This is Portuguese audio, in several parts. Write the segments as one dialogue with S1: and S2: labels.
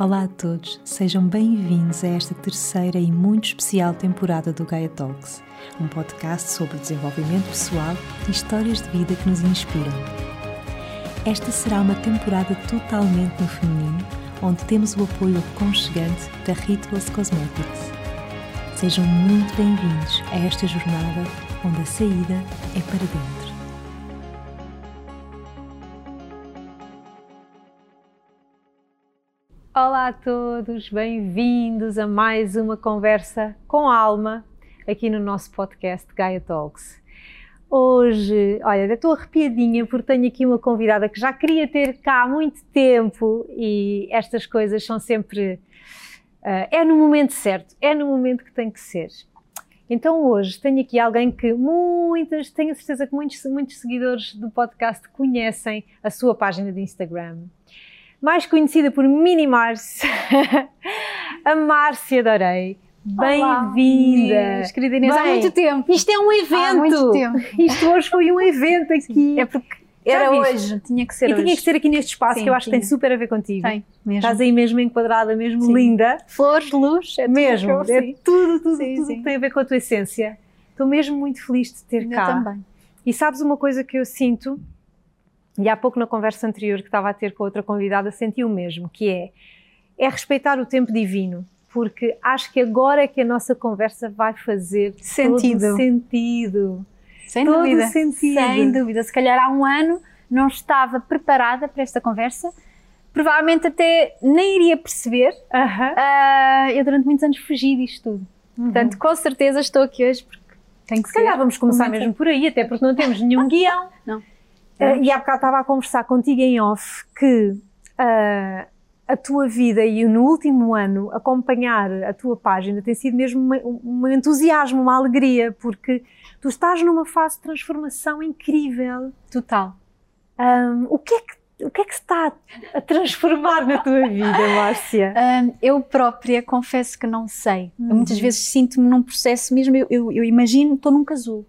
S1: Olá a todos, sejam bem-vindos a esta terceira e muito especial temporada do Gaia Talks, um podcast sobre desenvolvimento pessoal e histórias de vida que nos inspiram. Esta será uma temporada totalmente no feminino, onde temos o apoio aconchegante da Rituals Cosmetics. Sejam muito bem-vindos a esta jornada onde a saída é para dentro.
S2: Olá a todos, bem-vindos a mais uma conversa com alma aqui no nosso podcast Gaia Talks. Hoje, olha, estou arrepiadinha porque tenho aqui uma convidada que já queria ter cá há muito tempo e estas coisas são sempre. Uh, é no momento certo, é no momento que tem que ser. Então hoje tenho aqui alguém que muitas, tenho certeza que muitos, muitos seguidores do podcast conhecem a sua página de Instagram mais conhecida por Mini Mars, a Márcia Dorei. Bem-vinda!
S3: Querida Inês, há muito tempo.
S2: Isto é um evento! Há
S3: muito tempo.
S2: Isto hoje foi um evento aqui.
S3: Sim, é porque era hoje, tinha que ser
S2: e
S3: hoje.
S2: tinha que ser aqui neste espaço
S3: Sim,
S2: que eu acho
S3: tinha.
S2: que tem super a ver contigo.
S3: Tem, mesmo.
S2: Estás aí mesmo enquadrada, mesmo
S3: Sim.
S2: linda.
S3: Flores, luz, é tudo
S2: mesmo.
S3: eu
S2: É tudo, tudo, tudo que tem a ver com a tua essência. Estou mesmo muito feliz de ter
S3: Eu
S2: cá.
S3: também.
S2: E sabes uma coisa que eu sinto, e há pouco na conversa anterior que estava a ter com outra convidada, senti o mesmo, que é, é respeitar o tempo divino, porque acho que agora é que a nossa conversa vai fazer
S3: Sentido.
S2: todo sentido.
S3: Sem
S2: Todo
S3: dúvida.
S2: sentido.
S3: Sem dúvida. Se calhar há um ano não estava preparada para esta conversa. Provavelmente até nem iria perceber.
S2: Aham.
S3: Ah, eu durante muitos anos fugi disto tudo. Portanto, com certeza estou aqui hoje porque tem que
S2: Se calhar
S3: ser.
S2: vamos começar mesmo por aí, até porque não temos nenhum guião.
S3: Não.
S2: Eh, e há bocado estava a conversar contigo em off que ah, a tua vida e no último ano acompanhar a tua página tem sido mesmo um entusiasmo, uma alegria, porque tu estás numa fase de transformação incrível.
S3: Total.
S2: Ahm, o, que é que, o que é que se está a transformar na tua vida, Márcia?
S3: Hum, eu própria confesso que não sei.
S2: Uhum.
S3: Muitas vezes sinto-me num processo mesmo, eu, eu, eu imagino, estou num casulo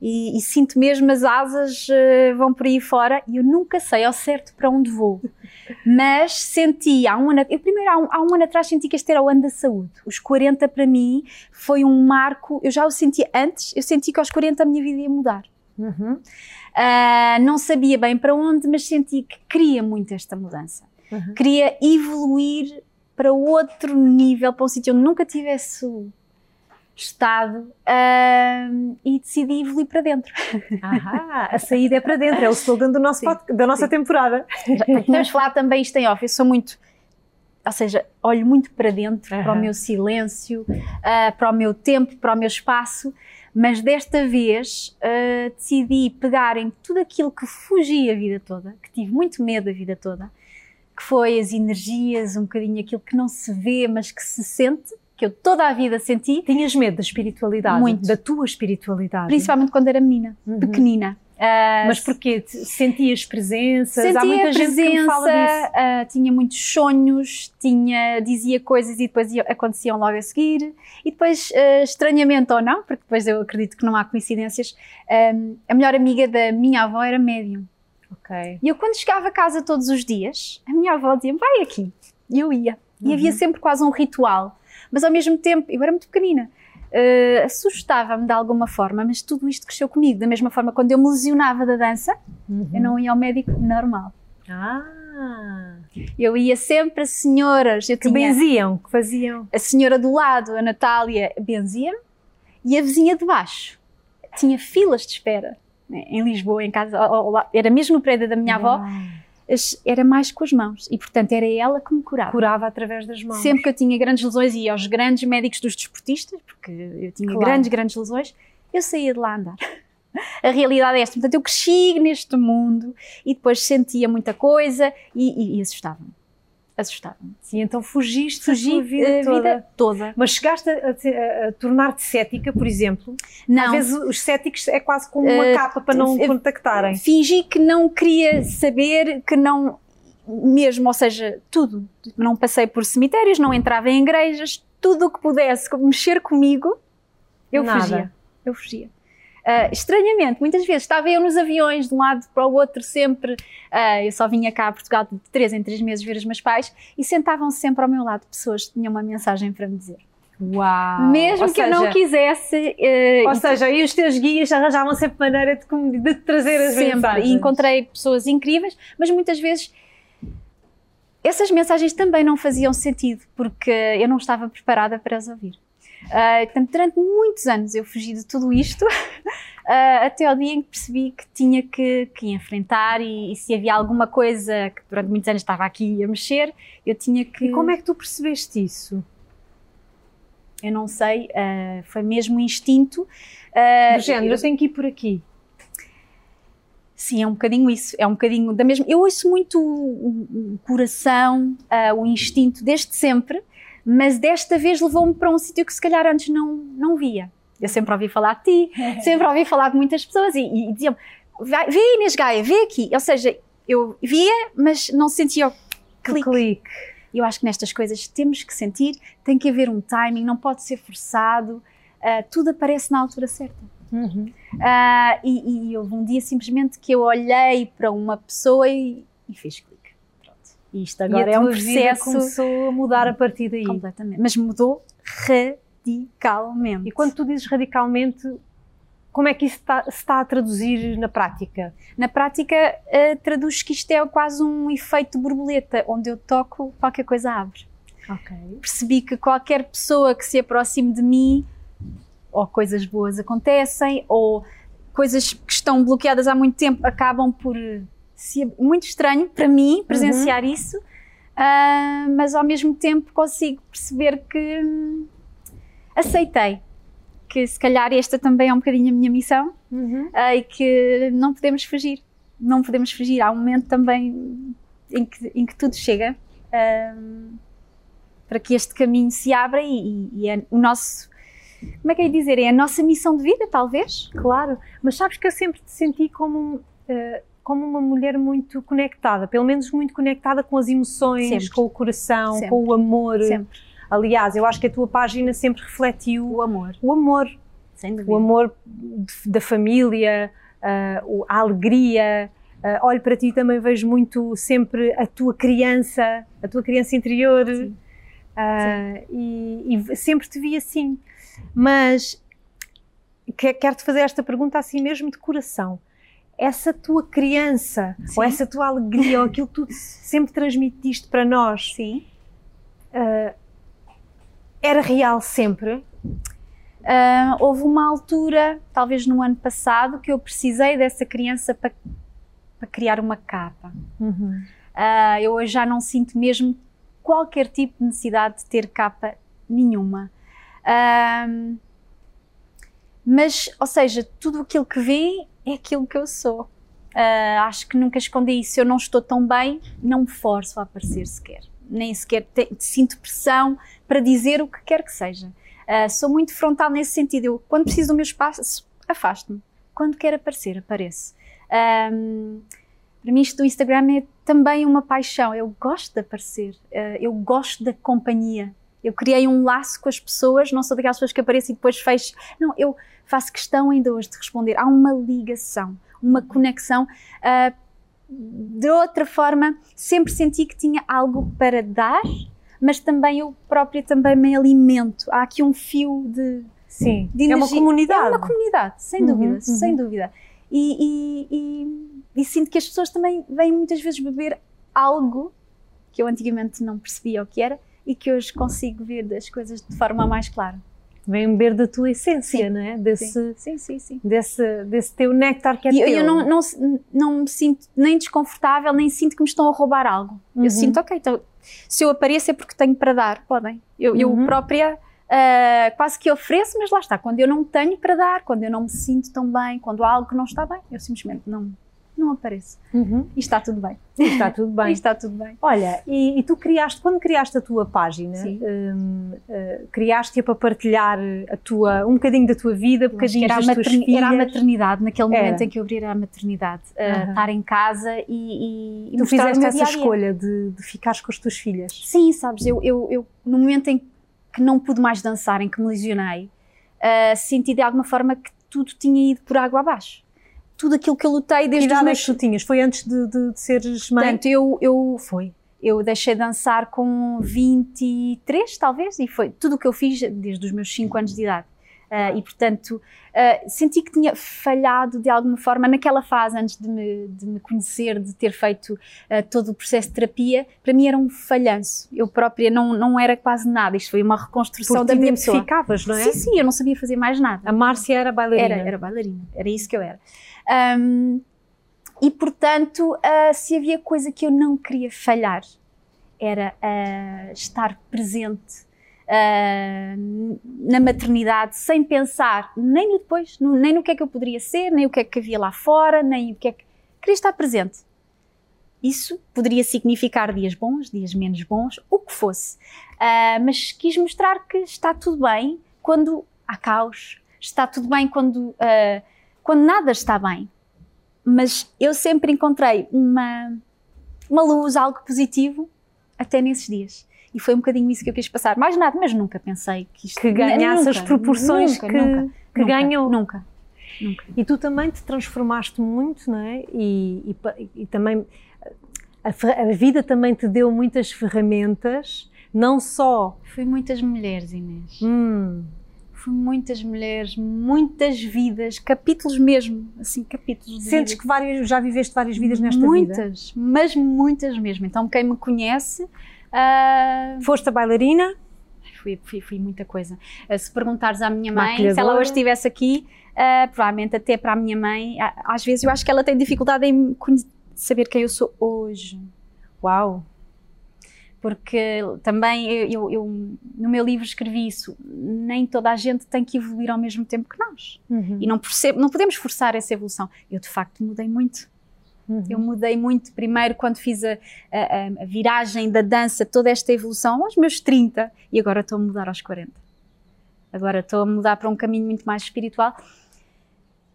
S3: e, e sinto mesmo as asas eh, vão por aí fora e eu nunca sei ao certo para onde vou. Mas senti há um ano, eu primeiro há um, há um ano atrás senti que este era o ano da saúde. Os 40 para mim foi um marco, eu já o senti antes, eu senti que aos 40 a minha vida ia mudar.
S2: Uhum.
S3: Ah, não sabia bem para onde, mas senti que queria muito esta mudança.
S2: Uhum.
S3: Queria evoluir para outro nível, para um sítio onde nunca tivesse estado e decidi evoluir para dentro.
S2: Ahá, a saída é para dentro, é o slogan do nosso
S3: Sim,
S2: pod- da nossa
S3: sim.
S2: temporada.
S3: Podemos falar também isto em off, eu sou muito, ou seja, olho muito para dentro, para o meu silêncio, ah, para o meu tempo, para o meu espaço, mas desta vez ah, decidi pegar em tudo aquilo que fugi a vida toda, que tive muito medo a vida toda, que foi as energias, um bocadinho aquilo que não se vê, mas que se sente, que eu toda a vida senti,
S2: Tinhas medo da espiritualidade?
S3: Muito.
S2: Da tua espiritualidade?
S3: principalmente quando era menina,
S2: Uhum.
S3: pequenina. Ah,
S2: Mas porquê? Sentias presenças? Há
S3: Sentia
S2: muita
S3: a
S2: gente que me fala
S3: presença,
S2: disso.
S3: ah, tinha muitos sonhos, tinha, dizia coisas e depois ia- aconteciam logo a seguir. E depois, ah, estranhamente ou não, porque depois eu acredito que não há coincidências, a melhor amiga da minha avó era médium.
S2: Ok.
S3: E eu, quando chegava a casa todos os dias, a minha avó dizia vai aqui. E eu ia. E
S2: Uhum.
S3: havia sempre quase um ritual. Mas ao mesmo tempo, eu era muito pequenina. ah, assustava-me de alguma forma, mas tudo isto cresceu comigo. Da mesma forma, quando eu me lesionava da dança, eu não ia ao médico normal.
S2: Ah,
S3: Eu ia sempre a senhoras,
S2: que
S3: tinha
S2: benziam, que faziam.
S3: a senhora do lado, a Natália, benzia e a vizinha de baixo. Tinha filas de espera né, em Lisboa, em casa, era mesmo no prédio da minha avó, era mais com as mãos e, portanto, era ela que me curava.
S2: Curava através das mãos.
S3: Sempre que eu tinha grandes lesões e ia aos grandes médicos dos desportistas, porque eu tinha
S2: Claro.
S3: grandes, grandes lesões, eu saía de lá a andar. A realidade é esta. Portanto, eu cresci neste mundo e depois sentia muita coisa e, e, e assustava-me. Assustava-me.
S2: Sim, então fugiste
S3: Fugi
S2: a tua vida toda.
S3: vida toda.
S2: Mas chegaste a, a- a tornar-te cética, por exemplo?
S3: Não,
S2: Às vezes os céticos é quase como uma
S3: Eh,
S2: capa para não
S3: eh,
S2: contactarem.
S3: fingi que não queria saber, que não. Mesmo, ou seja, tudo. Não passei por cemitérios, não entrava em igrejas, tudo o que pudesse mexer comigo, eu
S2: Nada.
S3: fugia. Eu fugia. Uh, estranhamente, muitas vezes estava eu nos aviões de um lado para o outro, sempre. Uh, eu só vinha cá a Portugal de três em três meses ver os meus pais e sentavam-se sempre ao meu lado pessoas que tinham uma mensagem para me dizer.
S2: Uau!
S3: Mesmo
S2: Ou
S3: que eu
S2: seja,
S3: não quisesse. uh,
S2: Ou seja, e os teus guias arranjavam sempre maneira de, de trazer as
S3: sempre.
S2: mensagens.
S3: E encontrei pessoas incríveis, mas muitas vezes essas mensagens também não faziam sentido, porque eu não estava preparada para as ouvir. Ah, portanto, durante muitos anos eu fugi de tudo isto, ah, até ao dia em que percebi que tinha que, que enfrentar e, e se havia alguma coisa que durante muitos anos estava aqui a mexer, eu tinha que.
S2: E como é que tu percebeste isso?
S3: Eu não sei, ah, foi mesmo um instinto. ah,
S2: Do género, eu tenho que ir por aqui.
S3: Sim, é um bocadinho isso, é um bocadinho da mesma. Eu ouço muito o, o coração, ah, o instinto desde sempre, mas desta vez levou-me para um sítio que se calhar antes não, não via. Eu sempre ouvi falar de ti, sempre ouvi falar de muitas pessoas e, e diziam: "Vai- vê Inês Gaia, vê aqui. Ou seja, eu via, mas não sentia o clique.
S2: Clique.
S3: E Eu acho que nestas coisas temos que sentir, tem que haver um timing, não pode ser forçado, ah, tudo aparece na altura certa.
S2: Uhum.
S3: Ah, e, e houve um dia simplesmente que eu olhei para uma pessoa e, e fiz clique. Isto agora
S2: e a
S3: é um processo
S2: começou a mudar a partir daí.
S3: completamente. Mas mudou radicalmente.
S2: E quando tu dizes radicalmente, como é que isso está, se está a traduzir na prática?
S3: Na prática, ah, traduz que isto é quase um efeito borboleta, onde eu toco, qualquer coisa abre.
S2: Ok.
S3: Percebi que qualquer pessoa que se aproxime de mim, ou coisas boas acontecem, ou coisas que estão bloqueadas há muito tempo acabam por muito estranho para mim presenciar isso, ah, mas ao mesmo tempo consigo perceber que hum, aceitei que se calhar esta também é um bocadinho a minha missão
S2: Uhum.
S3: ah, e que não podemos fugir, não podemos fugir. Há um momento também em que, em que tudo chega ahm, para que este caminho se abra e, e- é o nosso, como é que é dizer, é a nossa missão de vida, talvez?
S2: Claro, mas sabes que eu sempre te senti como, eh, como uma mulher muito conectada, pelo menos muito conectada com as emoções,
S3: Sempre.
S2: com o coração,
S3: Sempre.
S2: com o amor.
S3: Sempre.
S2: Aliás, eu acho que a tua página sempre refletiu
S3: O amor,
S2: o amor, o amor da família, ah, a alegria. Ah, olho para ti e também vejo muito sempre a tua criança, a tua criança interior.
S3: Sim.
S2: Ah, e, e sempre te vi assim. Mas que- quero-te fazer esta pergunta assim mesmo de coração. Essa tua criança,
S3: Sim.
S2: ou essa tua alegria, ou aquilo que tu sempre transmitiste para nós,
S3: Sim.
S2: era real sempre?
S3: Ah, houve uma altura, talvez no ano passado, que eu precisei dessa criança para, para criar uma capa. Ah, eu hoje já não sinto mesmo qualquer tipo de necessidade de ter capa nenhuma. Ahm, mas, ou seja, tudo aquilo que vem é aquilo que eu sou. Ah, acho que nunca escondi isso. Eu não estou tão bem, não me forço a aparecer sequer. Nem sequer te- sinto pressão para dizer o que quer que seja. Ah, sou muito frontal nesse sentido. Eu, quando preciso do meu espaço, afasto-me. Quando quero aparecer, apareço. Ahm, para mim, isto do Instagram é também uma paixão. Eu gosto de aparecer, eh, eu gosto da companhia. Eu criei um laço com as pessoas, não sou daquelas pessoas que aparecem e depois fecho. Não, eu faço questão ainda hoje de responder. Há uma ligação, uma conexão. ah, de outra forma, sempre senti que tinha algo para dar, mas também eu própria também me alimento. Há aqui um fio de,
S2: Sim,
S3: de
S2: é uma comunidade.
S3: É uma comunidade, sem
S2: Uhum,
S3: dúvida,
S2: uhum.
S3: sem dúvida. E, e- e- e sinto que as pessoas também vêm muitas vezes beber algo que eu antigamente não percebia o que era e que hoje consigo ver as coisas de forma mais clara.
S2: Vem beber da tua essência,
S3: Sim.
S2: não é? Desse,
S3: Sim, sim, sim.
S2: desse, desse teu néctar que é
S3: E eu,
S2: teu.
S3: eu não, não, não me sinto nem desconfortável, nem sinto que me estão a roubar algo.
S2: Uhum.
S3: Eu sinto, ok, então se eu apareço é porque tenho para dar, podem. Eu, eu
S2: Uhum.
S3: própria ah, quase que ofereço, mas lá está. Quando eu não tenho para dar, quando eu não me sinto tão bem, quando há algo que não está bem, eu simplesmente não, não apareço.
S2: Uhum.
S3: E está tudo bem.
S2: Está tudo
S3: E
S2: bem.
S3: está tudo bem.
S2: Olha, e, e tu criaste, quando criaste a tua página,
S3: Sim.
S2: hum, eh, criaste-a para partilhar a tua, um bocadinho da tua vida,
S3: que
S2: bocadinhos
S3: Era a,
S2: das tuas
S3: materni-
S2: filhas.
S3: era a maternidade, naquele momento
S2: Era.
S3: em que eu abri era a maternidade.
S2: Aham.
S3: estar em casa e, e, e
S2: Tu fizeste essa escolha de, de ficares com as tuas filhas.
S3: Sim, sabes, eu, eu, eu no momento em que não pude mais dançar, em que me lesionei, ah, senti de alguma forma que tudo tinha ido por água abaixo. Tudo aquilo que eu lutei
S2: Que
S3: desde os
S2: idade é
S3: meus...
S2: que tu tinhas? Foi antes de, de, de seres mãe?
S3: Portanto, eu, eu foi. Eu deixei de dançar com 23, talvez, e foi tudo o que eu fiz desde os meus 5 anos de idade. Ah, e, portanto, ah, senti que tinha falhado de alguma forma naquela fase, antes de me, de me conhecer, de ter feito ah, todo o processo de terapia. Para mim era um falhanço. Eu própria não, não era quase nada. Isto foi uma reconstrução
S2: Porque
S3: da minha pessoa.
S2: identificavas, não é?
S3: Sim, sim, eu não sabia fazer mais nada.
S2: A Márcia era bailarina.
S3: Era, era bailarina, era isso que eu era. Ahm, e portanto, se havia coisa que eu não queria falhar, era estar presente ah, na maternidade, sem pensar nem no depois, no- nem no que é que eu poderia ser, nem o que é que havia lá fora, nem o que é que. Queria estar presente. Isso poderia significar dias bons, dias menos bons, o que fosse. Ah, mas quis mostrar que está tudo bem quando há caos, está tudo bem quando, ah, quando nada está bem. Mas eu sempre encontrei uma, uma luz, algo positivo, até nesses dias. E foi um bocadinho isso que eu quis passar. Mais nada, mas nunca pensei que isto
S2: Que ganhasse
S3: nunca,
S2: as proporções
S3: nunca,
S2: que,
S3: nunca,
S2: que ganhou.
S3: Nunca. Nunca.
S2: E tu também te transformaste muito, não é? E, e e também a, a vida também te deu muitas ferramentas, não só.
S3: Fui muitas mulheres, Inês.
S2: hum,
S3: Fui muitas mulheres, muitas vidas, capítulos mesmo, assim, capítulos
S2: sentes
S3: vida.
S2: que várias, já viveste várias vidas nesta vida?
S3: muitas, mas muitas mesmo. Então, quem me conhece, ah,
S2: Foste a bailarina?
S3: fui, fui, fui muita coisa. Ah, se perguntares à minha mãe, se ela hoje estivesse aqui, ah, provavelmente até para a minha mãe, às vezes eu acho que ela tem dificuldade em saber quem eu sou hoje.
S2: Uau!
S3: Porque também eu, eu- eu, no meu livro escrevi isso, nem toda a gente tem que evoluir ao mesmo tempo que nós.
S2: Uhum.
S3: E não, percebo, não podemos forçar essa evolução. Eu de facto mudei muito.
S2: Uhum.
S3: Eu mudei muito primeiro quando fiz a, a- a- viragem da dança, toda esta evolução aos meus 30 e agora estou a mudar aos 40. Agora estou a mudar para um caminho muito mais espiritual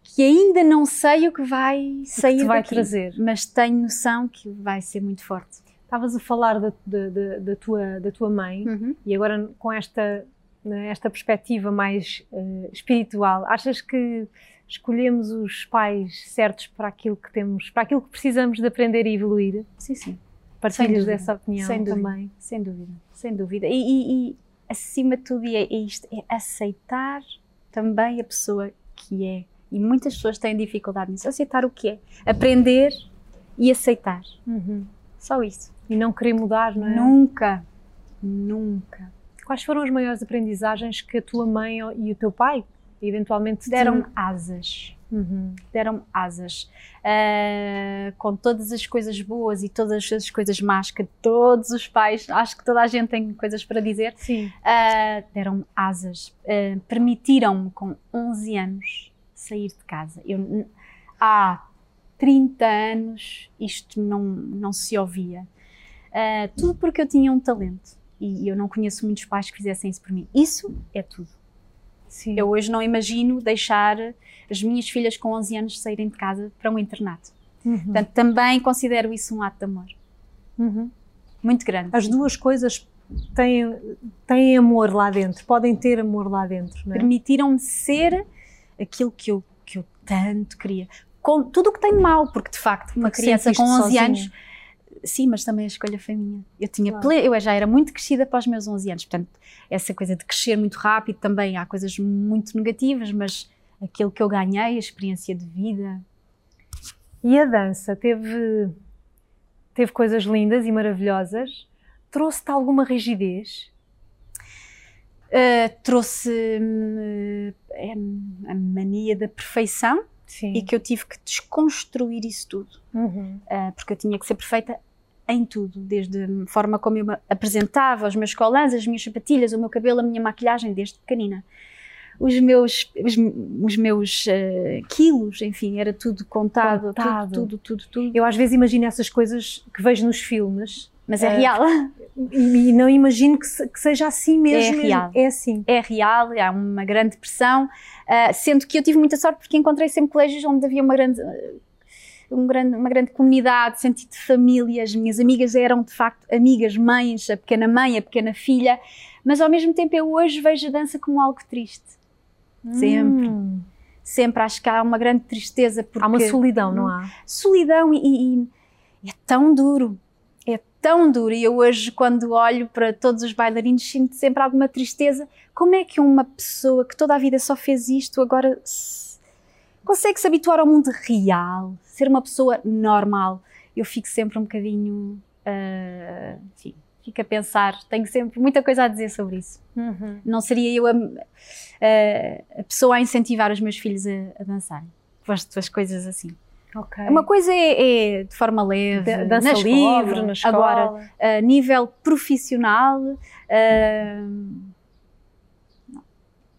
S3: que ainda não sei o que vai sair
S2: te vai
S3: daqui,
S2: trazer.
S3: mas tenho noção que vai ser muito forte.
S2: Estavas a falar da, da- da- da tua, da tua mãe e agora com esta, né, esta perspectiva mais eh, espiritual, achas que escolhemos os pais certos para aquilo que temos, para aquilo que precisamos de aprender e evoluir?
S3: Sim, sim.
S2: Partilhas dessa opinião
S3: Sem dúvida.
S2: também?
S3: Sem dúvida, sem dúvida. E, e- e, acima de tudo é, é isto, é aceitar também a pessoa que é. E muitas pessoas têm dificuldade nisso, aceitar o que é. Aprender e aceitar. Só isso.
S2: E não querer mudar, não é?
S3: Nunca, nunca.
S2: Quais foram as maiores aprendizagens que a tua mãe e o teu pai eventualmente te
S3: Deram-me asas.
S2: Uhum.
S3: Deram-me asas. Ah, com todas as coisas boas e todas as coisas más que todos os pais, acho que toda a gente tem coisas para dizer,
S2: Sim.
S3: Ah, deram-me asas, ah, permitiram-me com 11 anos sair de casa. Eu, há 30 anos isto não, não se ouvia. Tudo porque eu tinha um talento e eu não conheço muitos pais que fizessem isso por mim. Isso é tudo.
S2: Sim.
S3: Eu hoje não imagino deixar as minhas filhas com 11 anos saírem de casa para um internato.
S2: Uhum.
S3: Portanto, também considero isso um ato de amor
S2: Uhum.
S3: muito grande.
S2: As duas coisas têm, têm amor lá dentro, podem ter amor lá dentro, é?
S3: permitiram-me ser aquilo que eu, que eu tanto queria. Com tudo o que tem mal, porque de facto, uma
S2: Porque
S3: criança com
S2: sentiste
S3: 11
S2: sozinha.
S3: anos. Sim, mas também a escolha foi minha. Eu tinha
S2: Claro.
S3: ple- eu já era muito crescida para os meus 11 anos, portanto, essa coisa de crescer muito rápido também há coisas muito negativas, mas aquilo que eu ganhei, a experiência de vida,
S2: E a dança teve, teve coisas lindas e maravilhosas. Trouxe-te alguma rigidez?
S3: uh, trouxe-me uh, a mania da perfeição
S2: Sim.
S3: e que eu tive que desconstruir isso tudo.
S2: Uhum.
S3: Uh, porque eu tinha que ser perfeita em tudo, desde a forma como eu me apresentava, os meus colãs, as minhas sapatilhas, o meu cabelo, a minha maquilhagem, desde pequenina. Os meus, os, os meus uh, quilos, enfim, era tudo contado,
S2: Contado.
S3: Tudo, tudo, tudo, tudo.
S2: Eu às vezes imagino essas coisas que vejo nos filmes
S3: Mas é
S2: Uh,
S3: real.
S2: e, não imagino que, se- que seja assim mesmo.
S3: É
S2: mesmo.
S3: real.
S2: É assim.
S3: É real, há uma grande pressão, uh, sendo que eu tive muita sorte porque encontrei sempre colégios onde havia uma grande, um grande, uma grande comunidade, sentido de família. As minhas amigas eram de facto amigas, mães, a pequena mãe, a pequena filha, mas ao mesmo tempo eu hoje vejo a dança como algo triste. Sempre.
S2: Hum.
S3: Sempre acho que há uma grande tristeza. Porque...
S2: Há uma solidão, não há?
S3: Solidão e, e é tão duro. É tão duro. E eu hoje, quando olho para todos os bailarinos, sinto sempre alguma tristeza. Como é que uma pessoa que toda a vida só fez isto agora se... consegue se habituar ao mundo real? Ser uma pessoa normal? Eu fico sempre um bocadinho. Uh, enfim, fico a pensar, tenho sempre muita coisa a dizer sobre isso. Uhum. Não seria eu a, a, a, pessoa a incentivar os meus filhos a, a dançar. Gosto das coisas assim. Okay. Uma coisa é, é, de forma leve,
S2: dança na escola, livre, na escola.
S3: Agora, a nível profissional, uh,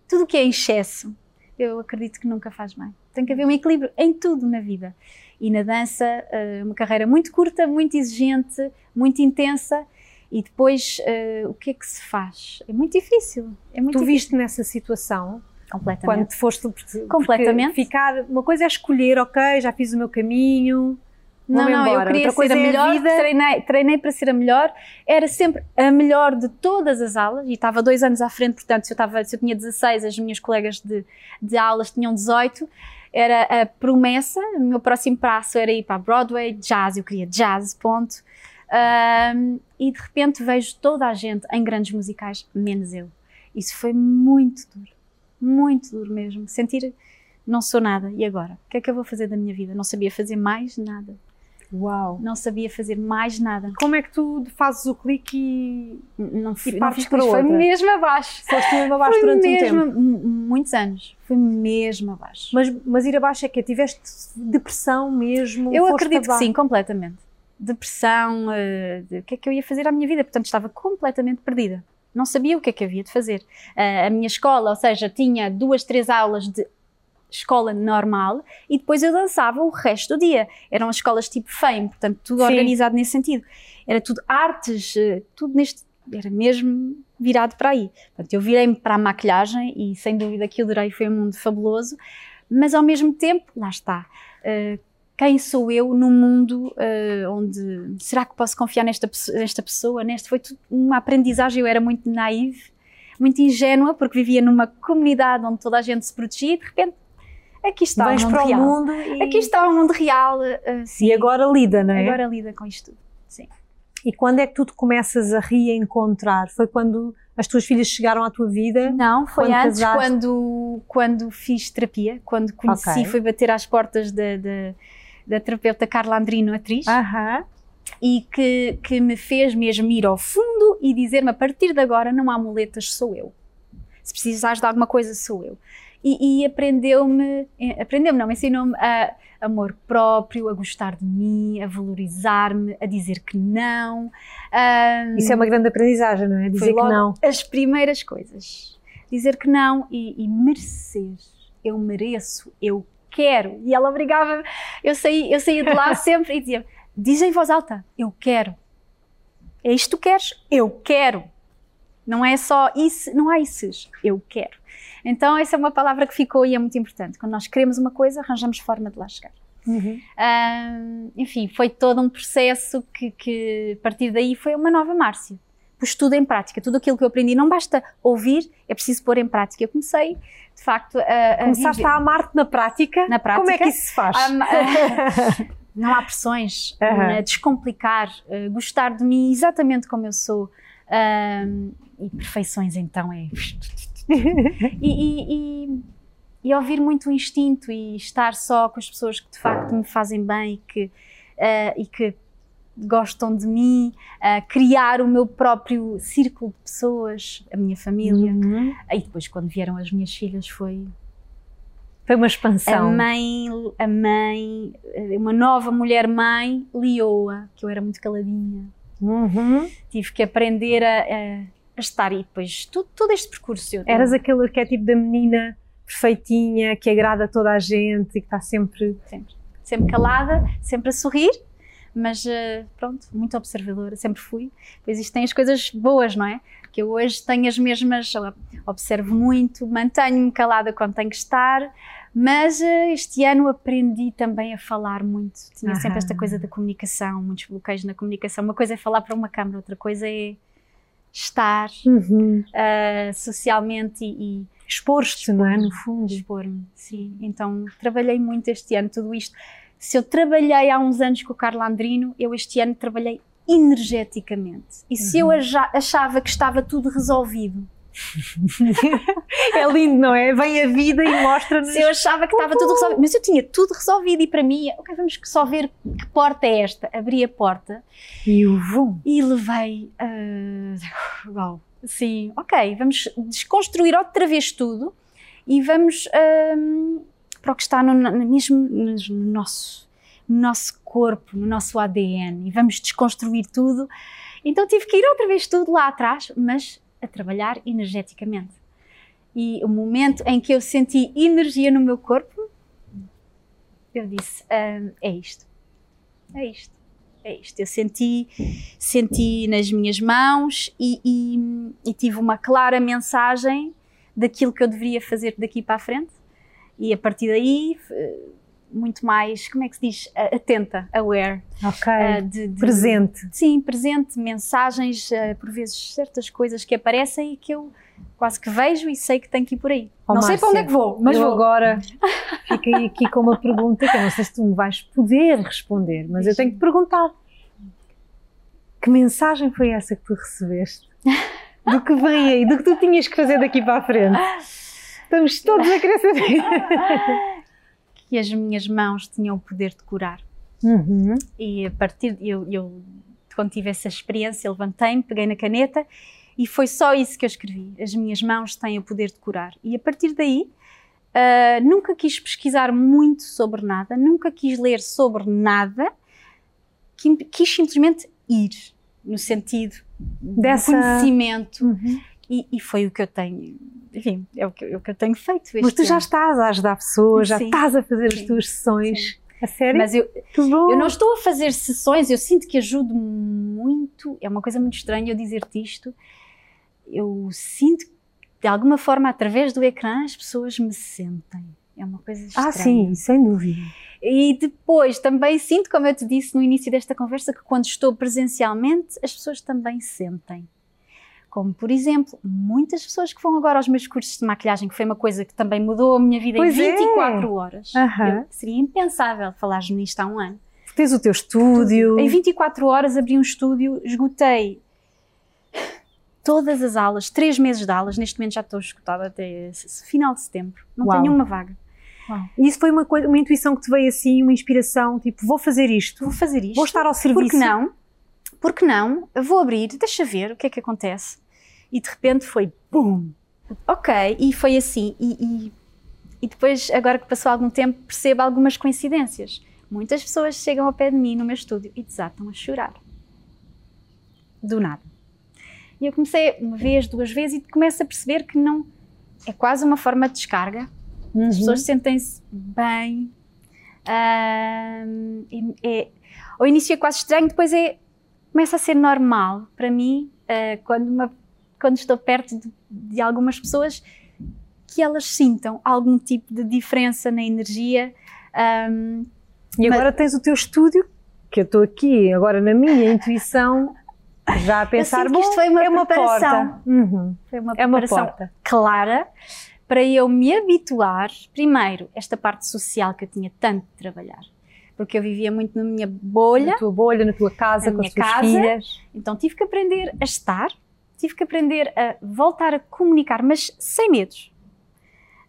S3: tudo o que é excesso, eu acredito que nunca faz bem. Tem que haver um equilíbrio em tudo na vida. E na dança, uh, uma carreira muito curta, muito exigente, muito intensa, e depois uh, o que é que se faz? É muito difícil. É muito
S2: tu
S3: difícil.
S2: viste nessa situação?
S3: Completamente.
S2: Quando foste.
S3: Completamente.
S2: Ficar. Uma coisa é escolher, ok, já fiz o meu caminho.
S3: Não, não,
S2: embora.
S3: eu queria ser a
S2: é
S3: melhor,
S2: a vida.
S3: treinei, treinei para ser a melhor, era sempre a melhor de todas as aulas e estava dois anos à frente, portanto, se eu, estava, se eu tinha 16, as minhas colegas de, de aulas tinham 18, era a promessa, o meu próximo passo era ir para Broadway, jazz, eu queria jazz, ponto. Um, e de repente vejo toda a gente em grandes musicais, menos eu. Isso foi muito duro, muito duro mesmo. Sentir, não sou nada, e agora? O que é que eu vou fazer da minha vida? Não sabia fazer mais nada.
S2: Uau!
S3: Não sabia fazer mais nada.
S2: Como é que tu fazes o clique e,
S3: não,
S2: e
S3: não
S2: fiz
S3: para
S2: outra?
S3: Foi mesmo abaixo.
S2: Foste mesmo abaixo
S3: foi
S2: durante
S3: mesmo,
S2: um tempo?
S3: Muitos anos. Foi mesmo abaixo.
S2: Mas, mas ir abaixo é que Tiveste depressão mesmo?
S3: Eu acredito que
S2: abaixo?
S3: sim, completamente. Depressão, uh, de, o que é que eu ia fazer à minha vida? Portanto, estava completamente perdida. Não sabia o que é que havia de fazer. Uh, a minha escola, ou seja, tinha duas, três aulas de escola normal e depois eu dançava o resto do dia. Eram as escolas tipo FAME, portanto, tudo
S2: Sim.
S3: organizado nesse sentido. Era tudo artes, uh, tudo neste. Era mesmo virado para aí. Portanto, eu virei-me para a maquilhagem e sem dúvida que eu adorei, foi um mundo fabuloso, mas ao mesmo tempo, lá está. Uh, quem sou eu num mundo uh, onde será que posso confiar nesta, nesta pessoa? Neste foi tudo uma aprendizagem. Eu era muito naive, muito ingênua, porque vivia numa comunidade onde toda a gente se protegia e de repente aqui está
S2: Vens
S3: o mundo
S2: para
S3: real.
S2: o mundo e...
S3: Aqui está o mundo real. Uh.
S2: E agora lida, não é?
S3: Agora lida com isto tudo. Sim.
S2: E quando é que tu te começas a reencontrar? Foi quando as tuas filhas chegaram à tua vida?
S3: Não, foi
S2: Quando
S3: antes,
S2: casaste?
S3: quando, quando fiz terapia, quando conheci,
S2: Ok.
S3: fui bater às portas da, da, da terapeuta Carla Andrino, atriz.
S2: Aham.
S3: e que, que me fez mesmo ir ao fundo e dizer-me a partir de agora não há muletas, sou eu. Se precisares de alguma coisa, sou eu. E, e aprendeu-me, aprendeu-me não, ensinou-me a amor próprio, a gostar de mim, a valorizar-me, a dizer que não. Ahm,
S2: Isso é uma grande aprendizagem, não é? Dizer que não.
S3: as primeiras coisas. Dizer que não e, e merecer. Eu mereço, eu quero. E ela obrigava-me. Eu saía, eu saía de lá sempre e dizia: diz em voz alta, eu quero. É isto que tu queres? Eu quero. Não é só isso, não há isses. Eu quero. Então, essa é uma palavra que ficou e é muito importante. Quando nós queremos uma coisa, arranjamos forma de lá chegar.
S2: Uhum.
S3: Enfim, foi todo um processo que, que, a partir daí, foi uma nova Márcia. Pus tudo em prática, tudo aquilo que eu aprendi. Não basta ouvir, é preciso pôr em prática. Eu comecei, de facto, a, a
S2: Começaste
S3: viver-
S2: a amar-te na prática.
S3: Na prática.
S2: Como é que isso se faz?
S3: a- a- não há pressões, a descomplicar, a gostar de mim exatamente como eu sou. Ahm, e perfeições, então, é. e, e- e- e ouvir muito o instinto e estar só com as pessoas que de facto me fazem bem e que, ah, e que gostam de mim, ah, criar o meu próprio círculo de pessoas, a minha família.
S2: Uhum.
S3: E depois, quando vieram as minhas filhas, foi
S2: Foi uma
S3: a
S2: expansão.
S3: mãe, a mãe, uma nova mulher mãe, Lioa, que eu era muito caladinha.
S2: Uhum.
S3: Tive que aprender a, a- a estar e depois todo, todo este percurso.
S2: Eras aquele arquétipo da menina perfeitinha, que agrada toda a gente e que está sempre.
S3: sempre, sempre calada, sempre a sorrir, mas eh, pronto, muito observadora, sempre fui. Pois isto tem as coisas boas, não é? Que eu hoje tenho as mesmas, observo muito, mantenho-me calada quando tenho que estar, mas eh, este ano aprendi também a falar muito. Tinha sempre esta
S2: Aham.
S3: coisa da comunicação, muitos bloqueios na comunicação. Uma coisa é falar para uma câmara, outra coisa é estar
S2: Uhum.
S3: uh, socialmente e, e
S2: Expor-te, não é? No fundo.
S3: Expor-me, sim. Então trabalhei muito este ano, tudo isto. Se eu trabalhei há uns anos com o Carlo Andrino, eu este ano trabalhei energeticamente. E se eu achava que estava tudo resolvido,
S2: é lindo, não é? Vem a vida e mostra-nos.
S3: Eu achava que estava tudo resolvido, mas eu tinha tudo resolvido e para mim, ok, vamos só ver que porta é esta. Abri a porta
S2: e o vum.
S3: E levei. Uh, uau, sim, ok, vamos desconstruir outra vez tudo e vamos uh, para o que está no, no, mesmo no nosso, no nosso corpo, no nosso ADN e vamos desconstruir tudo. Então tive que ir outra vez tudo lá atrás, mas a trabalhar energeticamente. E o momento em que eu senti energia no meu corpo, eu disse: ah, é isto, é isto, é isto. Eu senti, senti nas minhas mãos e, e, e tive uma clara mensagem daquilo que eu deveria fazer daqui para a frente. E a partir daí muito mais, como é que se diz, atenta, aware.
S2: Ok, uh, de, de, presente.
S3: Sim, presente, mensagens, uh, por vezes certas coisas que aparecem e que eu quase que vejo e sei que tenho que ir por aí. Oh, não Márcia, sei para onde é que vou, mas
S2: eu
S3: vou.
S2: agora fiquei aqui com uma pergunta que eu não sei se tu me vais poder responder, mas eu tenho que perguntar. Que mensagem foi essa que tu recebeste? Do que vem aí, do que tu tinhas que fazer daqui para a frente? Estamos todos a querer saber.
S3: Que as minhas mãos tinham o poder de curar.
S2: Uhum.
S3: E a partir eu, eu quando tive essa experiência, levantei-me, peguei na caneta e foi só isso que eu escrevi. As minhas mãos têm o poder de curar. E a partir daí, uh, nunca quis pesquisar muito sobre nada, nunca quis ler sobre nada, quis simplesmente ir no sentido Dessa... do conhecimento. Uhum. E, e, foi o que eu tenho, enfim, é o que, é o que eu tenho feito.
S2: Mas tu ano. já estás a ajudar pessoas, já estás a fazer Sim. as tuas sessões. Sim. A sério?
S3: Mas eu, eu não estou a fazer sessões, eu sinto que ajudo muito. É uma coisa muito estranha eu dizer-te isto. Eu sinto que, de alguma forma, através do ecrã, as pessoas me sentem. É uma coisa estranha.
S2: Ah, sim, sem dúvida.
S3: E depois também sinto, como eu te disse no início desta conversa, que quando estou presencialmente, as pessoas também sentem. Como, por exemplo, muitas pessoas que vão agora aos meus cursos de maquilhagem, que foi uma coisa que também mudou a minha vida pois em 24 é. horas. Uhum. seria impensável falar-me nisto há um ano.
S2: Tens o teu estúdio.
S3: Em 24 horas abri um estúdio, esgotei todas as aulas, três meses de aulas, neste momento já estou esgotada até final de setembro. Não Uau. tenho uma vaga.
S2: Uau. E isso foi uma, uma intuição que te veio assim, uma inspiração, tipo, vou fazer isto.
S3: Vou fazer isto.
S2: Vou estar ao serviço.
S3: Porque não? porque não? Eu vou abrir, deixa ver o que é que acontece. E de repente foi BUM! Ok, e foi assim. E, e, e depois, agora que passou algum tempo, percebo algumas coincidências. Muitas pessoas chegam ao pé de mim no meu estúdio e desatam a chorar. Do nada. E eu comecei uma vez, duas vezes e começo a perceber que não. É quase uma forma de descarga. Uhum. As pessoas sentem-se bem. é, ao início é quase estranho, depois é começa a ser normal para mim uh, quando, uma, quando estou perto de, de, algumas pessoas que elas sintam algum tipo de diferença na energia. Um,
S2: e agora mas, tens o teu estúdio, que eu estou aqui agora na minha intuição já a pensar,
S3: isto foi uma, é uma porta.
S2: Uhum.
S3: Foi uma é preparação uma porta. clara para eu me habituar, primeiro, esta parte social que eu tinha tanto de trabalhar porque eu vivia muito na minha bolha.
S2: Na tua bolha, na tua casa, com as tuas casa. filhas.
S3: Então tive que aprender a estar, tive que aprender a voltar a comunicar, mas sem medos.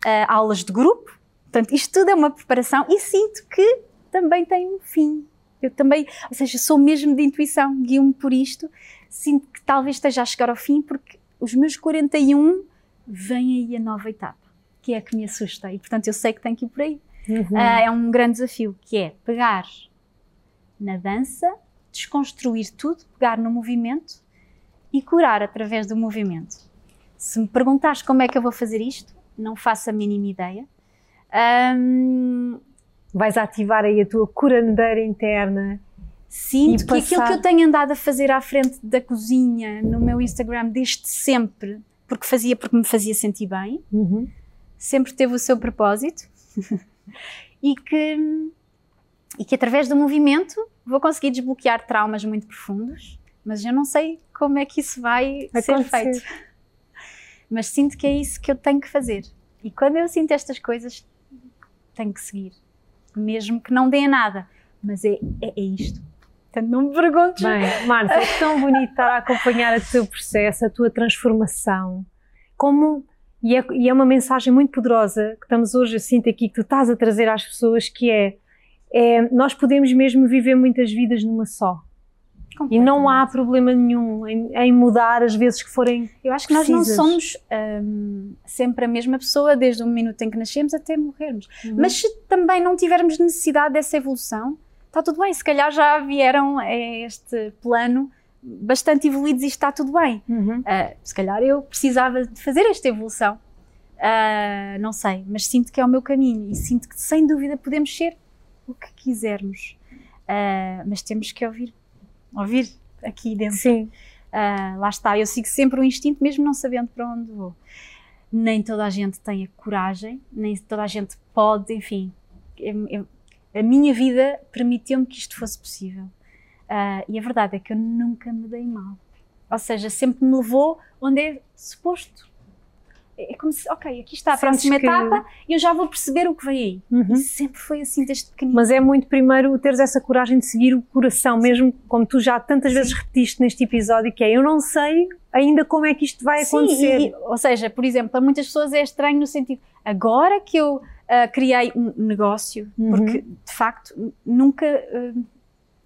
S3: Uh, aulas de grupo, portanto, isto tudo é uma preparação e sinto que também tem um fim. Eu também, ou seja, sou mesmo de intuição, guio-me por isto, sinto que talvez esteja a chegar ao fim, porque os meus 41 vem aí a nova etapa, que é a que me assusta e, portanto, eu sei que tenho que ir por aí.
S2: Uhum. Uh,
S3: é um grande desafio, que é pegar na dança, desconstruir tudo, pegar no movimento e curar através do movimento. Se me perguntares como é que eu vou fazer isto, não faço a mínima ideia. Um,
S2: Vais ativar aí a tua curandeira interna.
S3: Sinto que aquilo que eu tenho andado a fazer à frente da cozinha no meu Instagram desde sempre, porque fazia porque me fazia sentir bem,
S2: uhum.
S3: sempre teve o seu propósito. e que, e que através do movimento vou conseguir desbloquear traumas muito profundos, mas eu não sei como é que isso vai Acontecer. ser feito. mas sinto que é isso que eu tenho que fazer. E quando eu sinto estas coisas, tenho que seguir, mesmo que não dê a nada, mas é, é, é isto. Portanto, não me perguntes.
S2: Bem, Marta, é tão bonito estar a acompanhar o teu processo, a tua transformação. Como, e é, e é uma mensagem muito poderosa que estamos hoje, eu sinto aqui, que tu estás a trazer às pessoas, que é, é nós podemos mesmo viver muitas vidas numa só. E não há problema nenhum em, em, mudar as vezes que forem.
S3: Eu acho que precisas. nós não somos hum, sempre a mesma pessoa desde o minuto em que nascemos até morrermos. Uhum. Mas se também não tivermos necessidade dessa evolução, está tudo bem. Se calhar já vieram a este plano bastante evoluídos e está tudo bem. Uhum. Uh, se calhar eu precisava de fazer esta evolução. Uh, não sei, mas sinto que é o meu caminho e sinto que sem dúvida podemos ser o que quisermos. Uh, mas temos que ouvir ouvir aqui dentro.
S2: Sim.
S3: Uh, lá está, eu sigo sempre o instinto, mesmo não sabendo para onde vou. Nem toda a gente tem a coragem, nem toda a gente pode, enfim. Eu, eu, a minha vida permitiu-me que isto fosse possível. Uh, e a verdade é que eu nunca me dei mal. Ou seja, sempre me levou onde é suposto é como se, ok, aqui está a próxima que... etapa e eu já vou perceber o que vem aí. Uhum. E sempre foi assim desde pequenino.
S2: Mas é muito primeiro teres essa coragem de seguir o coração, Sim. mesmo como tu já tantas Sim. vezes repetiste neste episódio, que é eu não sei ainda como é que isto vai Sim, acontecer.
S3: E, ou seja, por exemplo, para muitas pessoas é estranho no sentido, agora que eu uh, criei um negócio, uhum. porque de facto nunca. Uh,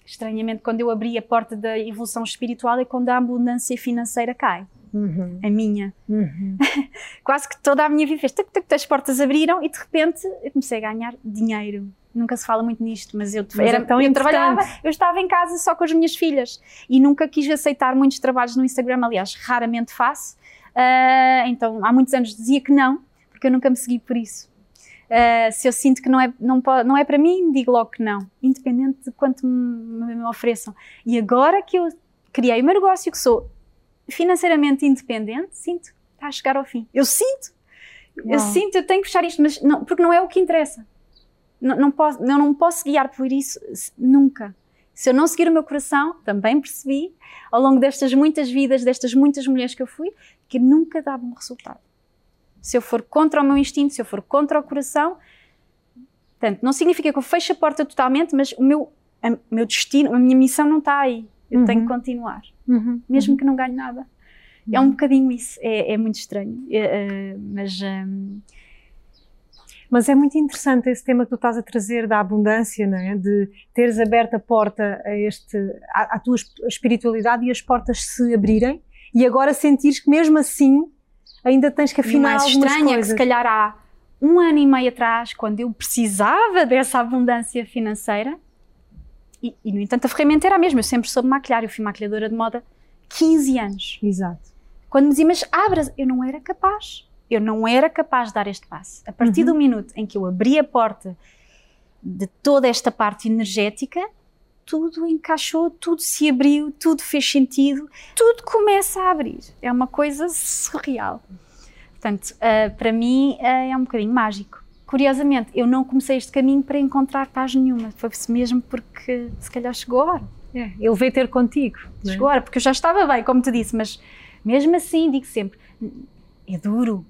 S3: estranhamente, quando eu abri a porta da evolução espiritual é quando a abundância financeira cai uhum. a minha. Uhum. Quase que toda a minha vida fez, tuc, tuc, as portas abriram e de repente eu comecei a ganhar dinheiro. Nunca se fala muito nisto, mas eu,
S2: mas era, é tão
S3: eu
S2: trabalhava,
S3: eu estava em casa só com as minhas filhas e nunca quis aceitar muitos trabalhos no Instagram, aliás, raramente faço. Uh, então, há muitos anos dizia que não, porque eu nunca me segui por isso. Uh, se eu sinto que não é, não, pode, não é para mim, digo logo que não, independente de quanto me, me ofereçam. E agora que eu criei o meu negócio, que sou financeiramente independente, sinto que está a chegar ao fim. Eu sinto, Uau. eu sinto, eu tenho que fechar isto, mas não, porque não é o que interessa. Não, não posso, eu não posso guiar por isso nunca. Se eu não seguir o meu coração, também percebi, ao longo destas muitas vidas, destas muitas mulheres que eu fui, que nunca dava um resultado. Se eu for contra o meu instinto, se eu for contra o coração, portanto, não significa que eu feche a porta totalmente, mas o meu, o meu destino, a minha missão não está aí. Eu uhum. tenho que continuar uhum, mesmo uhum. que não ganhe nada. É um uhum. bocadinho isso, é, é muito estranho, é, é, mas. Um...
S2: Mas é muito interessante esse tema que tu estás a trazer da abundância, não é? De teres aberto a porta a este, à, à tua espiritualidade e as portas se abrirem e agora sentires que mesmo assim ainda tens que afinar
S3: mais estranho
S2: coisas.
S3: é que se calhar há um ano e meio atrás, quando eu precisava dessa abundância financeira, e, e, no entanto, a ferramenta era a mesma. Eu sempre soube maquilhar. Eu fui maquilhadora de moda 15 anos.
S2: Exato.
S3: Quando me dizia, mas abra, eu não era capaz. Eu não era capaz de dar este passo. A partir uhum. do minuto em que eu abri a porta de toda esta parte energética, tudo encaixou, tudo se abriu, tudo fez sentido, tudo começa a abrir. É uma coisa surreal. Portanto, uh, para mim uh, é um bocadinho mágico curiosamente, eu não comecei este caminho para encontrar paz nenhuma. Foi mesmo porque se calhar chegou a hora.
S2: É, ele veio ter contigo.
S3: É? Chegou a hora, porque eu já estava bem, como te disse, mas mesmo assim digo sempre: é duro,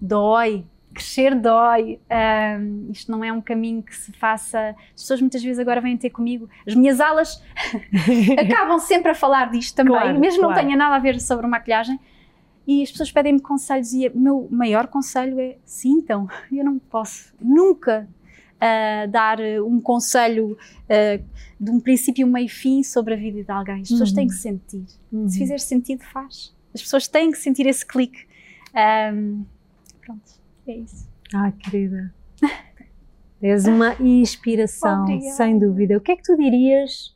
S3: dói, crescer dói. Um, isto não é um caminho que se faça. As pessoas muitas vezes agora vêm ter comigo. As minhas alas acabam sempre a falar disto também, claro, mesmo claro. não tenha nada a ver sobre maquilhagem e as pessoas pedem-me conselhos e o meu maior conselho é sintam. Eu não posso nunca uh, dar um conselho uh, de um princípio, meio fim sobre a vida de alguém. As pessoas uhum. têm que sentir. Uhum. Se fizer sentido, faz. As pessoas têm que sentir esse clique. Um, pronto, é isso.
S2: Ah, querida. És uma inspiração, Obrigada. sem dúvida. O que é que tu dirias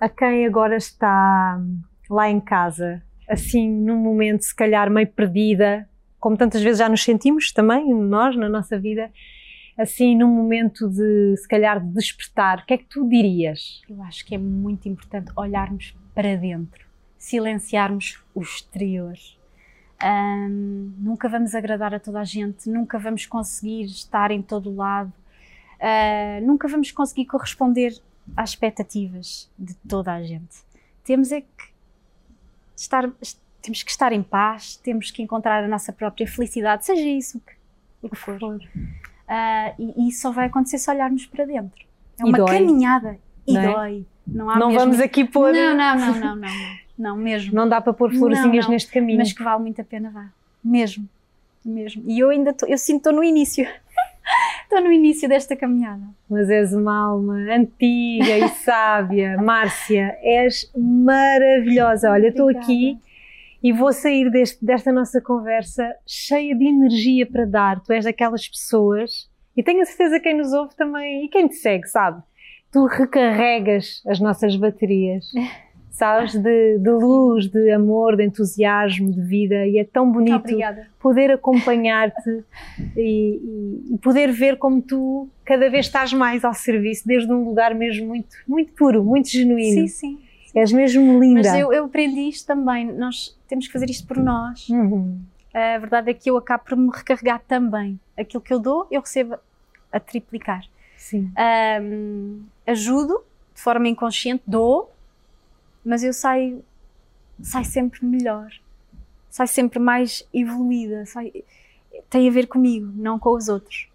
S2: a quem agora está lá em casa assim num momento se calhar meio perdida, como tantas vezes já nos sentimos também, nós, na nossa vida, assim num momento de se calhar de despertar, o que é que tu dirias?
S3: Eu acho que é muito importante olharmos para dentro, silenciarmos o exterior. Um, nunca vamos agradar a toda a gente, nunca vamos conseguir estar em todo o lado, uh, nunca vamos conseguir corresponder às expectativas de toda a gente. Temos é que estar, temos que estar em paz, temos que encontrar a nossa própria felicidade, seja isso o que, o que for. Uh, e, e, isso só vai acontecer se olharmos para dentro. É uma caminhada e não é? dói.
S2: Não, não mesmo... vamos aqui pôr.
S3: Não, não, não, não, não, não, mesmo.
S2: Não dá para pôr florzinhas neste caminho.
S3: Mas que vale muito a pena, vá. Mesmo. Mesmo. E eu ainda eu sinto estou no início. Estou no início desta caminhada.
S2: Mas és uma alma antiga e sábia. Márcia, és maravilhosa. Olha, estou aqui e vou sair deste, desta nossa conversa cheia de energia para dar. Tu és daquelas pessoas, e tenho a certeza que quem nos ouve também, e quem te segue, sabe? Tu recarregas as nossas baterias. sabes, de, de, luz, de amor, de entusiasmo, de vida, e é tão bonito
S3: Obrigada.
S2: poder acompanhar-te e, e, poder ver como tu cada vez estás mais ao serviço, desde um lugar mesmo muito, muito puro, muito genuíno.
S3: Sim, sim.
S2: És mesmo linda.
S3: Mas eu, eu aprendi isto também, nós temos que fazer isto por nós. Uhum. A verdade é que eu acabo por me recarregar também. Aquilo que eu dou, eu recebo a triplicar.
S2: Sim.
S3: Um, ajudo de forma inconsciente, dou, mas eu saio, saio sempre melhor, saio sempre mais evoluída, saio, tem a ver comigo, não com os outros.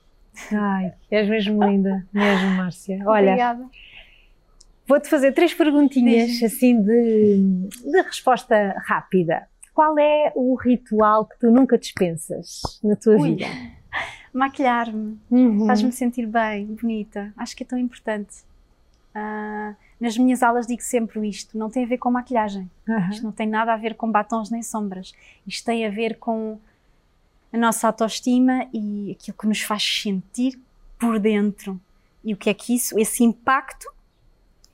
S2: Ai, és mesmo linda, mesmo, Márcia. Olha, Obrigada. vou-te fazer três perguntinhas assim de, de resposta rápida. Qual é o ritual que tu nunca dispensas na tua Ui. vida?
S3: Maquilhar-me, uhum. faz-me sentir bem, bonita. Acho que é tão importante. Uh, nas minhas aulas digo sempre isto: não tem a ver com maquilhagem. Uhum. Isto não tem nada a ver com batons nem sombras. Isto tem a ver com a nossa autoestima e aquilo que nos faz sentir por dentro. E o que é que isso, esse impacto,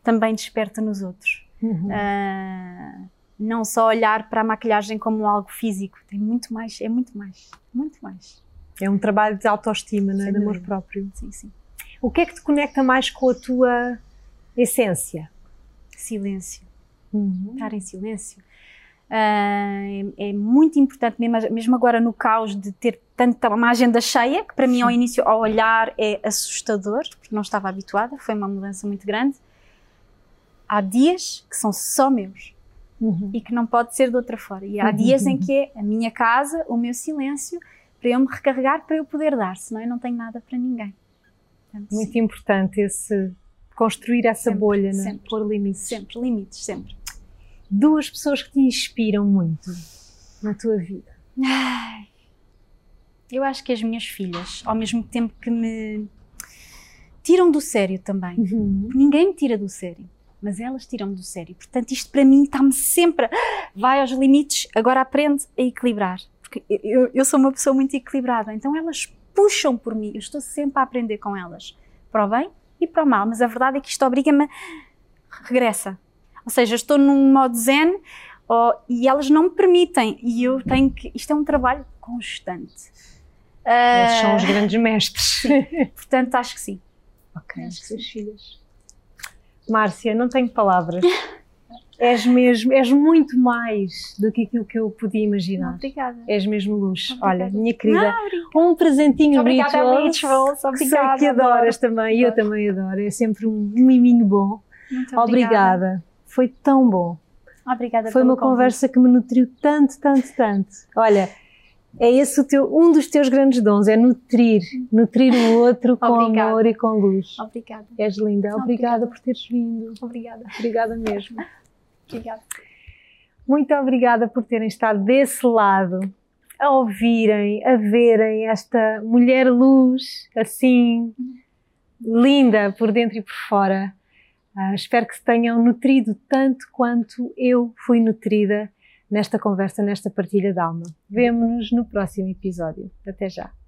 S3: também desperta nos outros. Uhum. Uh, não só olhar para a maquilhagem como algo físico, tem muito mais, é muito mais, muito mais.
S2: É um trabalho de autoestima, não é? de amor próprio.
S3: Sim, sim.
S2: O que é que te conecta mais com a tua Essência.
S3: Silêncio. Uhum. Estar em silêncio. Uh, é, é, muito importante, mesmo, mesmo, agora no caos de ter tanta uma agenda cheia, que para mim ao início, ao olhar, é assustador, porque não estava habituada, foi uma mudança muito grande. Há dias que são só meus uhum. e que não pode ser de outra forma. E há uhum. dias em que é a minha casa, o meu silêncio, para eu me recarregar, para eu poder dar, senão eu não tenho nada para ninguém.
S2: Portanto, muito sim. importante esse construir essa
S3: sempre,
S2: bolha, né?
S3: sempre,
S2: pôr limites.
S3: Sempre, limites, sempre.
S2: Duas pessoas que te inspiram muito na tua vida.
S3: Ai, eu acho que as minhas filhas, ao mesmo tempo que me tiram do sério também. Uhum. Ninguém me tira do sério, mas elas tiram do sério. Portanto, isto para mim está-me sempre. Vai aos limites, agora aprende a equilibrar. Porque eu, eu sou uma pessoa muito equilibrada, então elas puxam por mim, eu estou sempre a aprender com elas. Para o bem e para o mal, mas a verdade é que isto obriga-me regressa. Ou seja, estou num modo zen oh, e elas não me permitem e eu tenho que. Isto é um trabalho constante.
S2: Eles uh, são os grandes mestres.
S3: Sim. Portanto, acho que sim.
S2: Ok, as suas filhas. Márcia, não tenho palavras. És mesmo, és muito mais do que aquilo que eu podia imaginar.
S3: Obrigada.
S2: És mesmo luz. Obrigada. Olha, minha querida, um presentinho
S3: obrigada, Rituals.
S2: Obrigada, que sei que adoras também, e eu também adoro. É sempre um miminho bom.
S3: Muito
S2: obrigada. obrigada. Foi tão bom.
S3: Obrigada
S2: Foi uma
S3: convite.
S2: conversa que me nutriu tanto, tanto, tanto. Olha, é esse teu, um dos teus grandes dons, é nutrir, nutrir o outro com amor e com luz.
S3: Obrigada.
S2: És linda. Obrigada,
S3: Obrigada.
S2: por teres vindo.
S3: Obrigada.
S2: Obrigada mesmo.
S3: Obrigada.
S2: Muito obrigada por terem estado desse lado, a ouvirem, a verem esta mulher luz, assim, linda por dentro e por fora. Uh, espero que se tenham nutrido tanto quanto eu fui nutrida nesta conversa, nesta partilha de alma. Vemo-nos no próximo episódio. Até já!